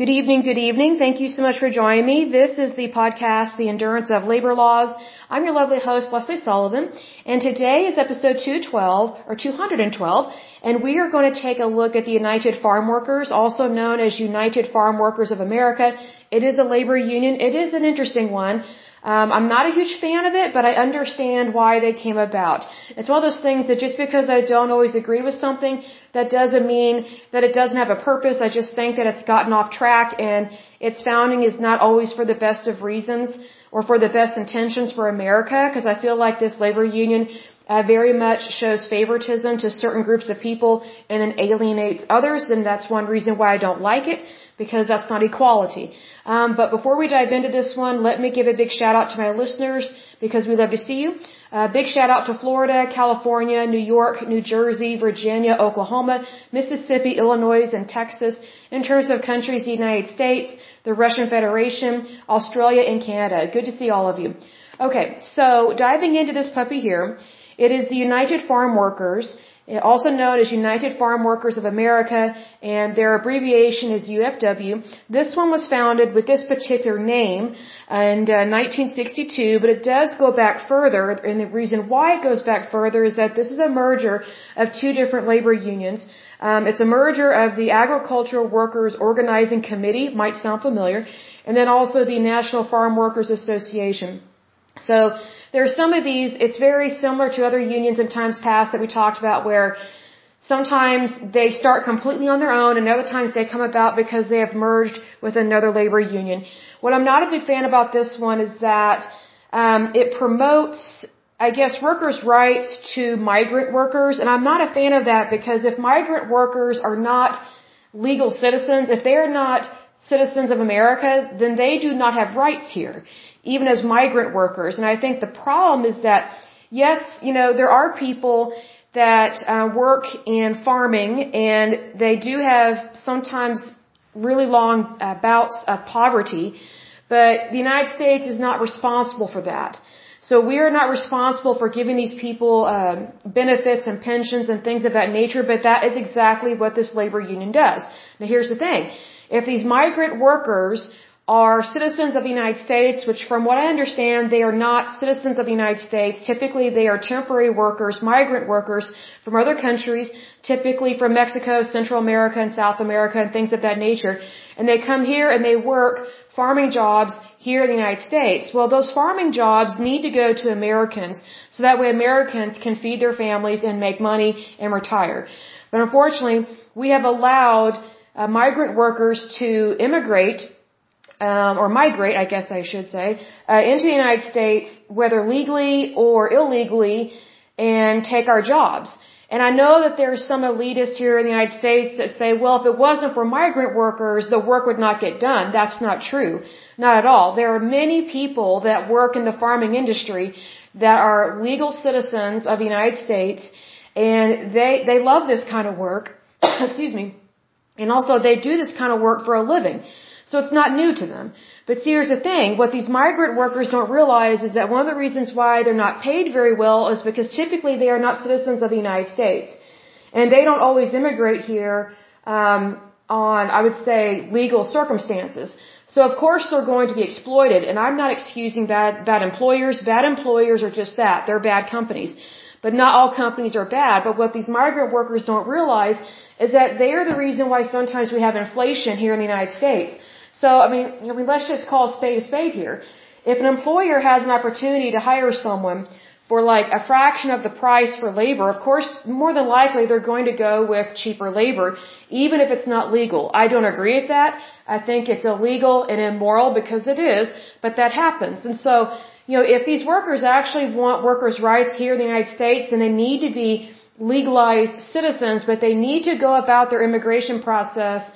Good evening, good evening. Thank you so much for joining me. This is the podcast, The Endurance of Labor Laws. I'm your lovely host, Lesley Sullivan, and today is episode 212, or 212, and we are going to take a look at the United Farm Workers, also known as United Farm Workers of America. It is a labor union. It is an interesting one. Um, I'm not a huge fan of it, but I understand why they came about. It's one of those things that just because I don't always agree with something, that doesn't mean that it doesn't have a purpose. I just think that it's gotten off track and its founding is not always for the best of reasons or for the best intentions for America because I feel like this labor union uh, very much shows favoritism to certain groups of people and then alienates others and that's one reason why I don't like it because that's not equality. Um, but before we dive into this one, let me give a big shout out to my listeners because we love to see you. Uh, big shout out to Florida, California, New York, New Jersey, Virginia, Oklahoma, Mississippi, Illinois, and Texas. In terms of countries, the United States, the Russian Federation, Australia, and Canada. Good to see all of you. Okay, so diving into this puppy here, it is the United Farm Workers also known as United Farm Workers of America, and their abbreviation is UFW. This one was founded with this particular name in uh, 1962, but it does go back further, and the reason why it goes back further is that this is a merger of two different labor unions. Um, it's a merger of the Agricultural Workers Organizing Committee, might sound familiar, and then also the National Farm Workers Association. So there are some of these, it's very similar to other unions in times past that we talked about where sometimes they start completely on their own and other times they come about because they have merged with another labor union. What I'm not a big fan about this one is that um, it promotes, I guess, workers' rights to migrant workers, and I'm not a fan of that because if migrant workers are not legal citizens, if they are not citizens of America, then they do not have rights here even as migrant workers. And I think the problem is that, yes, you know, there are people that uh, work in farming and they do have sometimes really long uh, bouts of poverty, but the United States is not responsible for that. So we are not responsible for giving these people uh, benefits and pensions and things of that nature, but that is exactly what this labor union does. Now here's the thing. If these migrant workers are citizens of the United States, which from what I understand, they are not citizens of the United States. Typically, they are temporary workers, migrant workers from other countries, typically from Mexico, Central America, and South America, and things of that nature. And they come here and they work farming jobs here in the United States. Well, those farming jobs need to go to Americans, so that way Americans can feed their families and make money and retire. But unfortunately, we have allowed uh, migrant workers to immigrate um, or migrate, I guess I should say, uh, into the United States, whether legally or illegally, and take our jobs. And I know that there's some elitists here in the United States that say, well, if it wasn't for migrant workers, the work would not get done. That's not true. Not at all. There are many people that work in the farming industry that are legal citizens of the United States, and they, they love this kind of work. Excuse me. And also they do this kind of work for a living. So it's not new to them. But see, here's the thing. What these migrant workers don't realize is that one of the reasons why they're not paid very well is because typically they are not citizens of the United States. And they don't always immigrate here, um, on, I would say, legal circumstances. So of course they're going to be exploited, and I'm not excusing bad, bad employers. Bad employers are just that. They're bad companies. But not all companies are bad. But what these migrant workers don't realize is that they are the reason why sometimes we have inflation here in the United States. So, I mean, I mean, let's just call a spade a spade here. If an employer has an opportunity to hire someone for like a fraction of the price for labor, of course, more than likely they're going to go with cheaper labor, even if it's not legal. I don't agree with that. I think it's illegal and immoral because it is, but that happens. And so, you know, if these workers actually want workers' rights here in the United States, then they need to be legalized citizens, but they need to go about their immigration process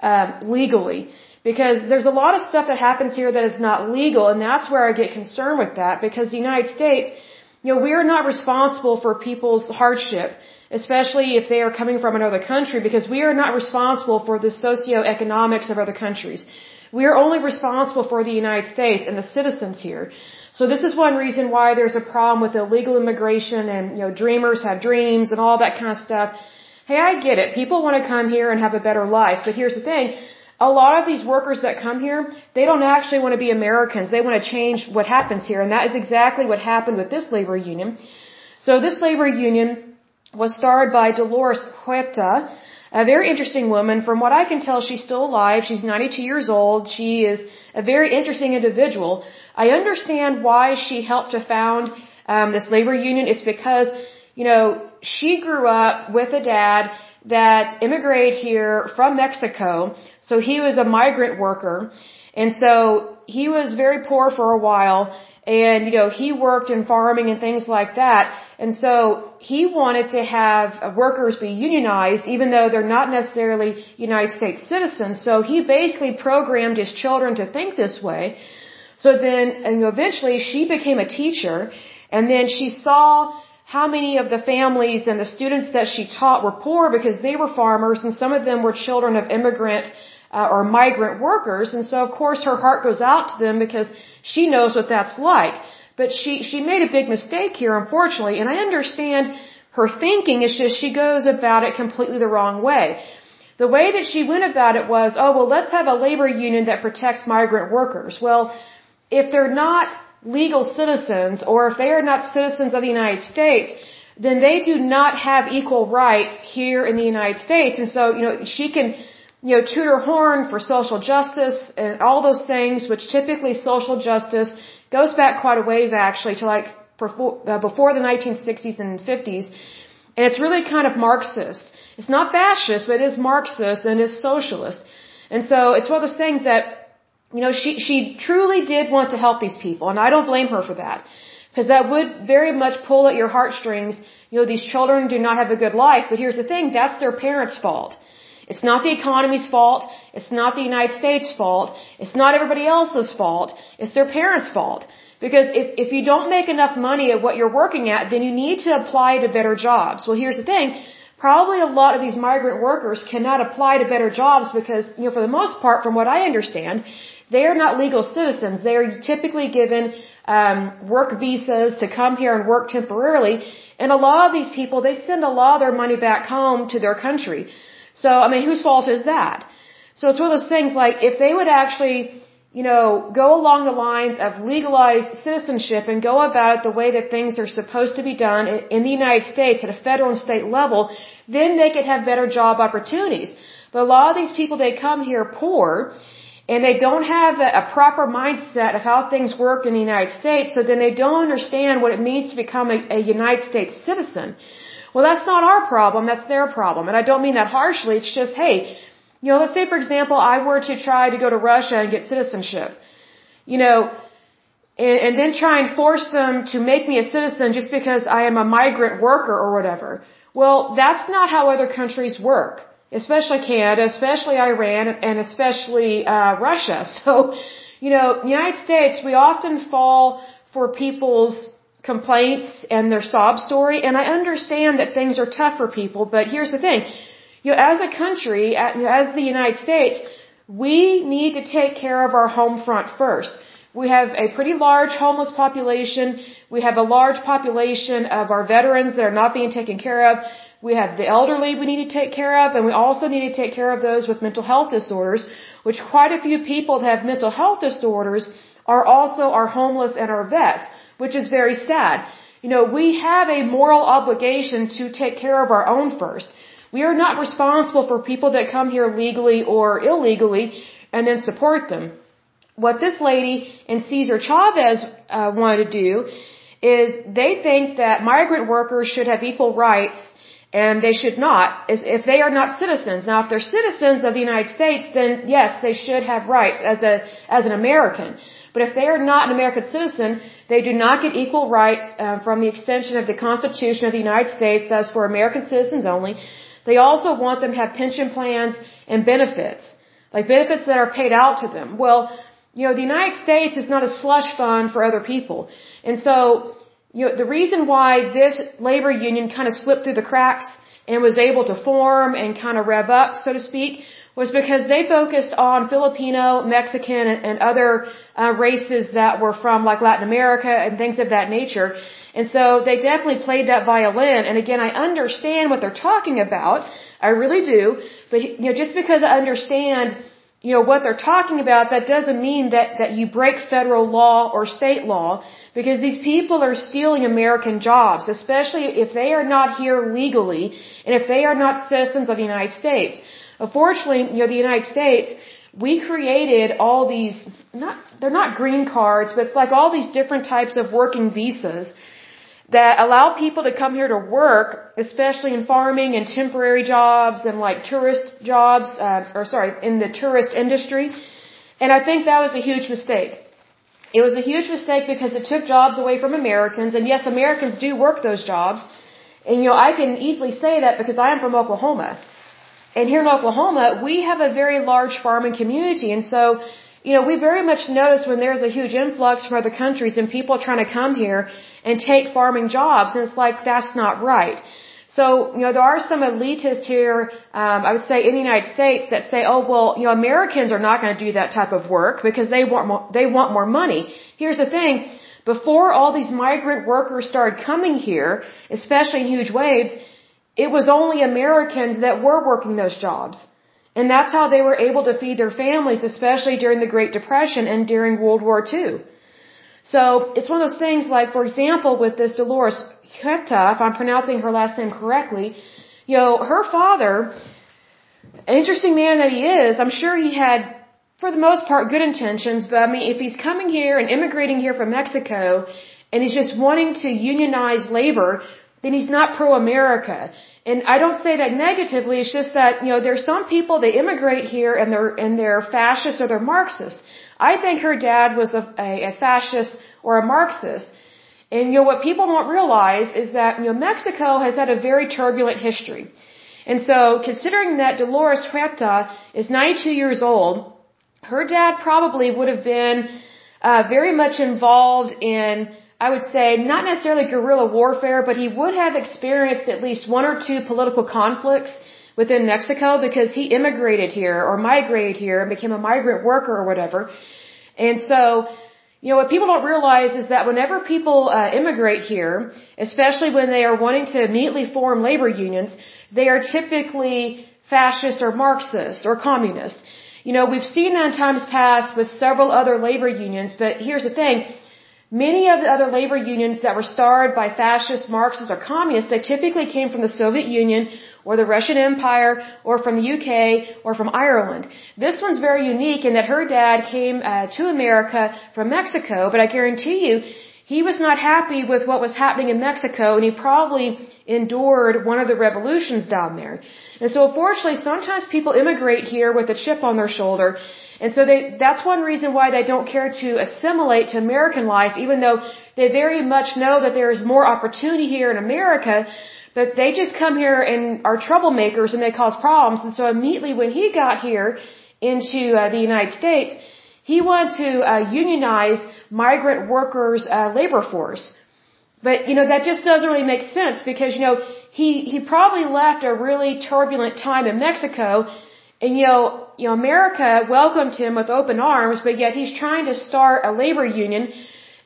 um, legally. Because there's a lot of stuff that happens here that is not legal, and that's where I get concerned with that, because the United States, you know, we are not responsible for people's hardship, especially if they are coming from another country, because we are not responsible for the socioeconomics of other countries. We are only responsible for the United States and the citizens here. So this is one reason why there's a problem with illegal immigration and, you know, dreamers have dreams and all that kind of stuff. Hey, I get it. People want to come here and have a better life, but here's the thing a lot of these workers that come here, they don't actually want to be Americans. They want to change what happens here. And that is exactly what happened with this labor union. So this labor union was started by Dolores Huerta, a very interesting woman. From what I can tell, she's still alive. She's 92 years old. She is a very interesting individual. I understand why she helped to found um, this labor union. It's because, you know, she grew up with a dad that immigrated here from Mexico. So he was a migrant worker. And so he was very poor for a while. And you know he worked in farming and things like that. And so he wanted to have workers be unionized even though they're not necessarily United States citizens. So he basically programmed his children to think this way. So then and eventually she became a teacher. And then she saw how many of the families and the students that she taught were poor because they were farmers and some of them were children of immigrant uh, or migrant workers. And so, of course, her heart goes out to them because she knows what that's like. But she, she made a big mistake here, unfortunately, and I understand her thinking. It's just she goes about it completely the wrong way. The way that she went about it was, oh, well, let's have a labor union that protects migrant workers. Well, if they're not legal citizens or if they are not citizens of the United States, then they do not have equal rights here in the United States. And so, you know, she can you know, toot her horn for social justice and all those things, which typically social justice goes back quite a ways actually to like before, uh, before the 1960s and 50s. And it's really kind of Marxist. It's not fascist, but it is Marxist and it is socialist. And so it's one of those things that, you know, she, she truly did want to help these people. And I don't blame her for that. Because that would very much pull at your heartstrings. You know, these children do not have a good life. But here's the thing, that's their parents' fault. It's not the economy's fault. It's not the United States' fault. It's not everybody else's fault. It's their parents' fault. Because if, if you don't make enough money at what you're working at, then you need to apply to better jobs. Well, here's the thing. Probably a lot of these migrant workers cannot apply to better jobs because, you know, for the most part, from what I understand, they are not legal citizens. They are typically given um, work visas to come here and work temporarily. And a lot of these people, they send a lot of their money back home to their country. So, I mean, whose fault is that? So it's one of those things like if they would actually, you know, go along the lines of legalized citizenship and go about it the way that things are supposed to be done in the United States at a federal and state level, then they could have better job opportunities. But a lot of these people, they come here poor and they don't have a, a, proper mindset of how things work in the United States, so then they don't understand what it means to become a, a United States citizen. Well, that's not our problem, that's their problem. And I don't mean that harshly, it's just, hey, you know, let's say for example I were to try to go to Russia and get citizenship. You know, and, and then try and force them to make me a citizen just because I am a migrant worker or whatever. Well, that's not how other countries work, especially Canada, especially Iran, and especially uh, Russia. So, you know, United States, we often fall for people's complaints and their sob story. And I understand that things are tough for people, but here's the thing. You know, as a country, as the United States, we need to take care of our home front first. We have a pretty large homeless population. We have a large population of our veterans that are not being taken care of. We have the elderly we need to take care of, and we also need to take care of those with mental health disorders, which quite a few people that have mental health disorders are also our homeless and our vets which is very sad. You know, we have a moral obligation to take care of our own first. We are not responsible for people that come here legally or illegally and then support them. What this lady and Cesar Chavez uh, wanted to do is they think that migrant workers should have equal rights and they should not if they are not citizens. Now, if they're citizens of the United States, then yes, they should have rights as a as an American. But if they are not an American citizen, they do not get equal rights uh, from the extension of the Constitution of the United States, thus for American citizens only. They also want them to have pension plans and benefits, like benefits that are paid out to them. Well, you know, the United States is not a slush fund for other people. And so, you know, the reason why this labor union kind of slipped through the cracks and was able to form and kind of rev up, so to speak, was because they focused on Filipino, Mexican, and, other uh, races that were from like Latin America and things of that nature. And so they definitely played that violin. And again, I understand what they're talking about. I really do. But you know, just because I understand, you know, what they're talking about, that doesn't mean that, that you break federal law or state law because these people are stealing American jobs, especially if they are not here legally and if they are not citizens of the United States. Unfortunately, you know, the United States, we created all these, not, they're not green cards, but it's like all these different types of working visas that allow people to come here to work, especially in farming and temporary jobs and like tourist jobs, uh, or sorry, in the tourist industry. And I think that was a huge mistake. It was a huge mistake because it took jobs away from Americans, and yes, Americans do work those jobs. And you know, I can easily say that because I am from Oklahoma. And here in Oklahoma, we have a very large farming community, and so you know, we very much notice when there's a huge influx from other countries and people trying to come here and take farming jobs, and it's like, that's not right. So, you know, there are some elitists here, um, I would say in the United States that say, oh, well, you know, Americans are not going to do that type of work because they want more, they want more money. Here's the thing. Before all these migrant workers started coming here, especially in huge waves, it was only Americans that were working those jobs. And that's how they were able to feed their families, especially during the Great Depression and during World War II. So it's one of those things like, for example, with this Dolores Huerta, if I'm pronouncing her last name correctly, you know, her father, an interesting man that he is, I'm sure he had, for the most part, good intentions, but I mean, if he's coming here and immigrating here from Mexico, and he's just wanting to unionize labor, then he's not pro-America. And I don't say that negatively. It's just that you know there's some people they immigrate here and they're and they're fascists or they're Marxists. I think her dad was a, a, a fascist or a Marxist. And you know what people don't realize is that you know Mexico has had a very turbulent history. And so considering that Dolores Huerta is 92 years old, her dad probably would have been uh, very much involved in I would say not necessarily guerrilla warfare, but he would have experienced at least one or two political conflicts within Mexico because he immigrated here or migrated here and became a migrant worker or whatever. And so, you know, what people don't realize is that whenever people uh, immigrate here, especially when they are wanting to immediately form labor unions, they are typically fascist or Marxist or communist. You know, we've seen that in times past with several other labor unions, but here's the thing Many of the other labor unions that were started by fascist, Marxists, or communists, they typically came from the Soviet Union or the Russian Empire or from the UK or from Ireland. This one's very unique in that her dad came uh, to America from Mexico, but I guarantee you, he was not happy with what was happening in Mexico and he probably endured one of the revolutions down there. And so unfortunately, sometimes people immigrate here with a chip on their shoulder and so they, that's one reason why they don't care to assimilate to American life, even though they very much know that there is more opportunity here in America, but they just come here and are troublemakers and they cause problems. And so immediately when he got here into uh, the United States, he wanted to uh, unionize migrant workers' uh, labor force. But, you know, that just doesn't really make sense because, you know, he, he probably left a really turbulent time in Mexico and, you know, you know, America welcomed him with open arms, but yet he's trying to start a labor union.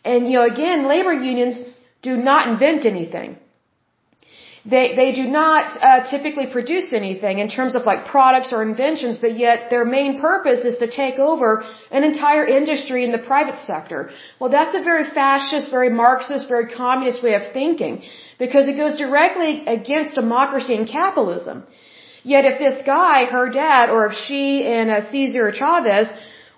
And, you know, again, labor unions do not invent anything. They, they do not uh, typically produce anything in terms of like products or inventions, but yet their main purpose is to take over an entire industry in the private sector. Well, that's a very fascist, very Marxist, very communist way of thinking because it goes directly against democracy and capitalism. Yet if this guy, her dad, or if she and uh, Chavez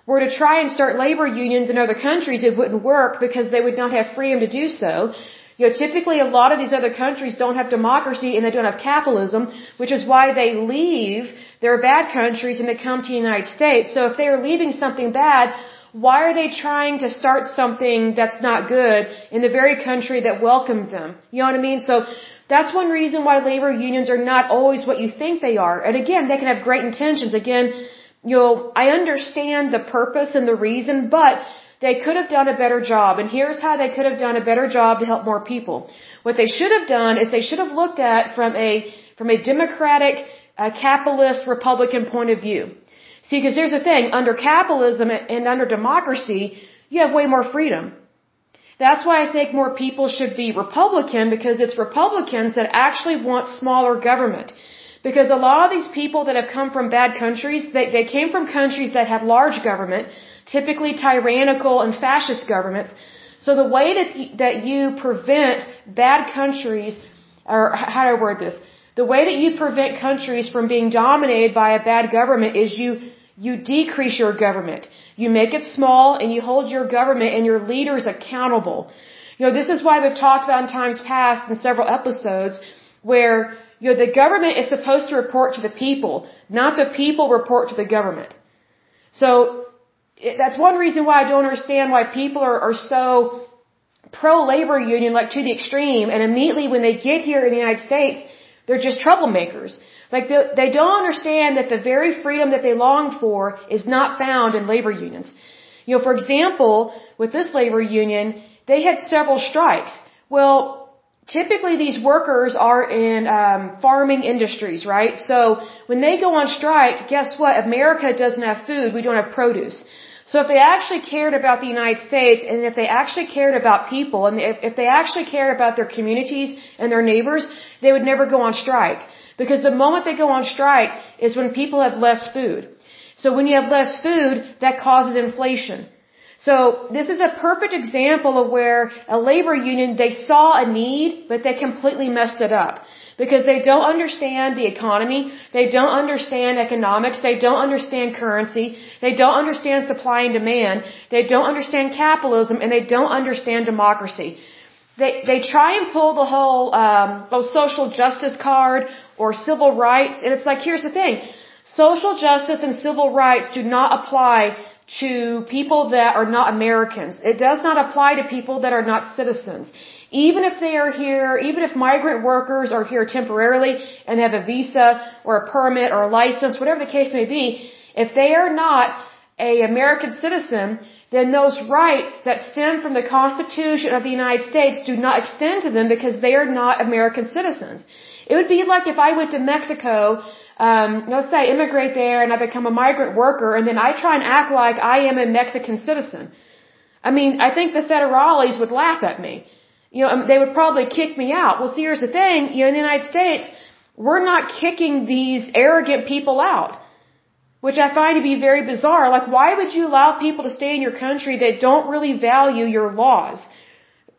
were to try and start labor unions in other countries, it wouldn't work because they would not have freedom to do so. You know, typically a lot of these other countries don't have democracy and they don't have capitalism, which is why they leave their bad countries and they come to the United States. So if they are leaving something bad, why are they trying to start something that's not good in the very country that welcomed them? You know what I mean? So that's one reason why labor unions are not always what you think they are. And again, they can have great intentions. Again, you know, I understand the purpose and the reason, but they could have done a better job. And here's how they could have done a better job to help more people. What they should have done is they should have looked at from a, from a democratic, uh, capitalist, Republican point of view. See, because there's a thing, under capitalism and under democracy, you have way more freedom. That's why I think more people should be Republican because it's Republicans that actually want smaller government. Because a lot of these people that have come from bad countries, they, they came from countries that have large government, typically tyrannical and fascist governments. So the way that you, that you prevent bad countries, or how do I word this? The way that you prevent countries from being dominated by a bad government is you you decrease your government. You make it small and you hold your government and your leaders accountable. You know, this is why we've talked about in times past in several episodes where, you know, the government is supposed to report to the people, not the people report to the government. So, that's one reason why I don't understand why people are, are so pro-labor union, like to the extreme, and immediately when they get here in the United States, they're just troublemakers. Like they, they don't understand that the very freedom that they long for is not found in labor unions. You know, for example, with this labor union, they had several strikes. Well, typically these workers are in um, farming industries, right? So when they go on strike, guess what? America doesn't have food. We don't have produce. So if they actually cared about the United States and if they actually cared about people and if they actually cared about their communities and their neighbors, they would never go on strike. Because the moment they go on strike is when people have less food. So when you have less food, that causes inflation. So this is a perfect example of where a labor union, they saw a need, but they completely messed it up. Because they don't understand the economy, they don't understand economics, they don't understand currency, they don't understand supply and demand, they don't understand capitalism, and they don't understand democracy. They they try and pull the whole um, oh social justice card or civil rights, and it's like here's the thing: social justice and civil rights do not apply to people that are not Americans. It does not apply to people that are not citizens. Even if they are here, even if migrant workers are here temporarily and have a visa or a permit or a license, whatever the case may be, if they are not a American citizen, then those rights that stem from the Constitution of the United States do not extend to them because they are not American citizens. It would be like if I went to Mexico, um, let's say I immigrate there and I become a migrant worker and then I try and act like I am a Mexican citizen. I mean, I think the federales would laugh at me. You know, um, they would probably kick me out. Well, see, here's the thing, you know, in the United States, we're not kicking these arrogant people out which I find to be very bizarre. Like, why would you allow people to stay in your country that don't really value your laws?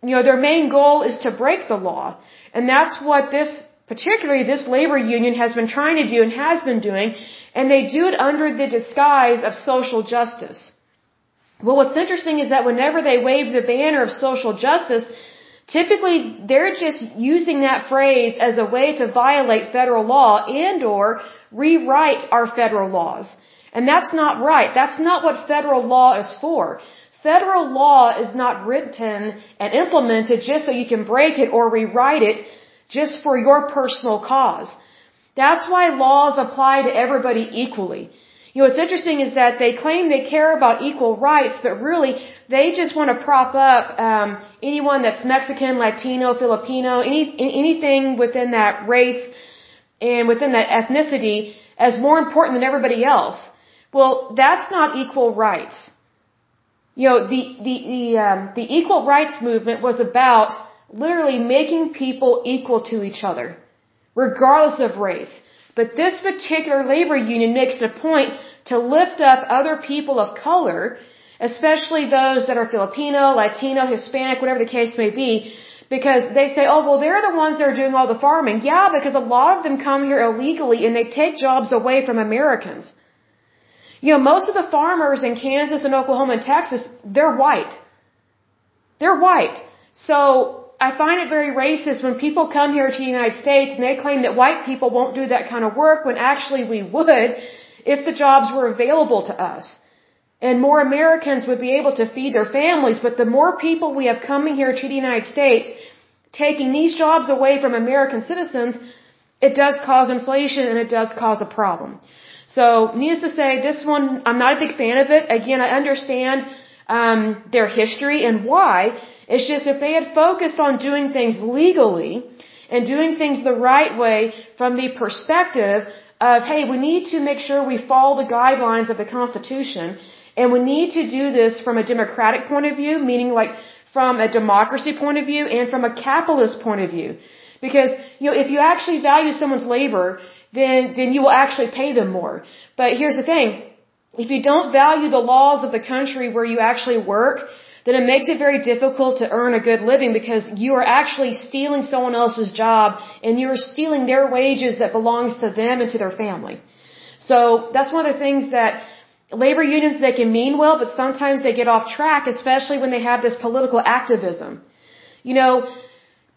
You know, their main goal is to break the law. And that's what this, particularly this labor union has been trying to do and has been doing, and they do it under the disguise of social justice. Well, what's interesting is that whenever they wave the banner of social justice, typically they're just using that phrase as a way to violate federal law and or rewrite our federal laws. And that's not right. That's not what federal law is for. Federal law is not written and implemented just so you can break it or rewrite it just for your personal cause. That's why laws apply to everybody equally. You know, what's interesting is that they claim they care about equal rights, but really they just want to prop up um, anyone that's Mexican, Latino, Filipino, any anything within that race and within that ethnicity as more important than everybody else. Well, that's not equal rights. You know, the the the, um, the equal rights movement was about literally making people equal to each other, regardless of race. But this particular labor union makes it a point to lift up other people of color, especially those that are Filipino, Latino, Hispanic, whatever the case may be, because they say, oh, well, they're the ones that are doing all the farming. Yeah, because a lot of them come here illegally and they take jobs away from Americans. You know, most of the farmers in Kansas and Oklahoma and Texas, they're white. They're white. So I find it very racist when people come here to the United States and they claim that white people won't do that kind of work when actually we would if the jobs were available to us and more Americans would be able to feed their families. But the more people we have coming here to the United States, taking these jobs away from American citizens, it does cause inflation and it does cause a problem. So, needless to say, this one, I'm not a big fan of it. Again, I understand um, their history and why. It's just if they had focused on doing things legally and doing things the right way from the perspective of, hey, we need to make sure we follow the guidelines of the Constitution and we need to do this from a democratic point of view, meaning like from a democracy point of view and from a capitalist point of view. Because, you know, if you actually value someone's labor, then, then you will actually pay them more. But here's the thing. If you don't value the laws of the country where you actually work, then it makes it very difficult to earn a good living because you are actually stealing someone else's job and you're stealing their wages that belongs to them and to their family. So that's one of the things that labor unions, they can mean well, but sometimes they get off track, especially when they have this political activism. You know,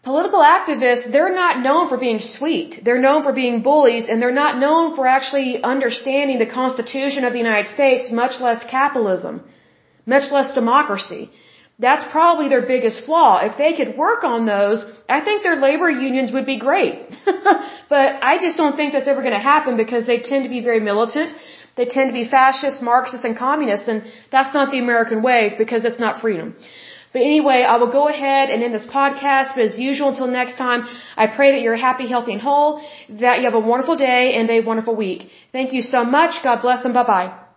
political activists, they're not known for being sweet. They're known for being bullies, and they're not known for actually understanding the Constitution of the United States, much less capitalism much less democracy. That's probably their biggest flaw. If they could work on those, I think their labor unions would be great. but I just don't think that's ever going to happen because they tend to be very militant. They tend to be fascist, Marxist, and communist, and that's not the American way because it's not freedom. But anyway, I will go ahead and end this podcast. But as usual, until next time, I pray that you're happy, healthy, and whole, that you have a wonderful day and a wonderful week. Thank you so much. God bless and bye bye.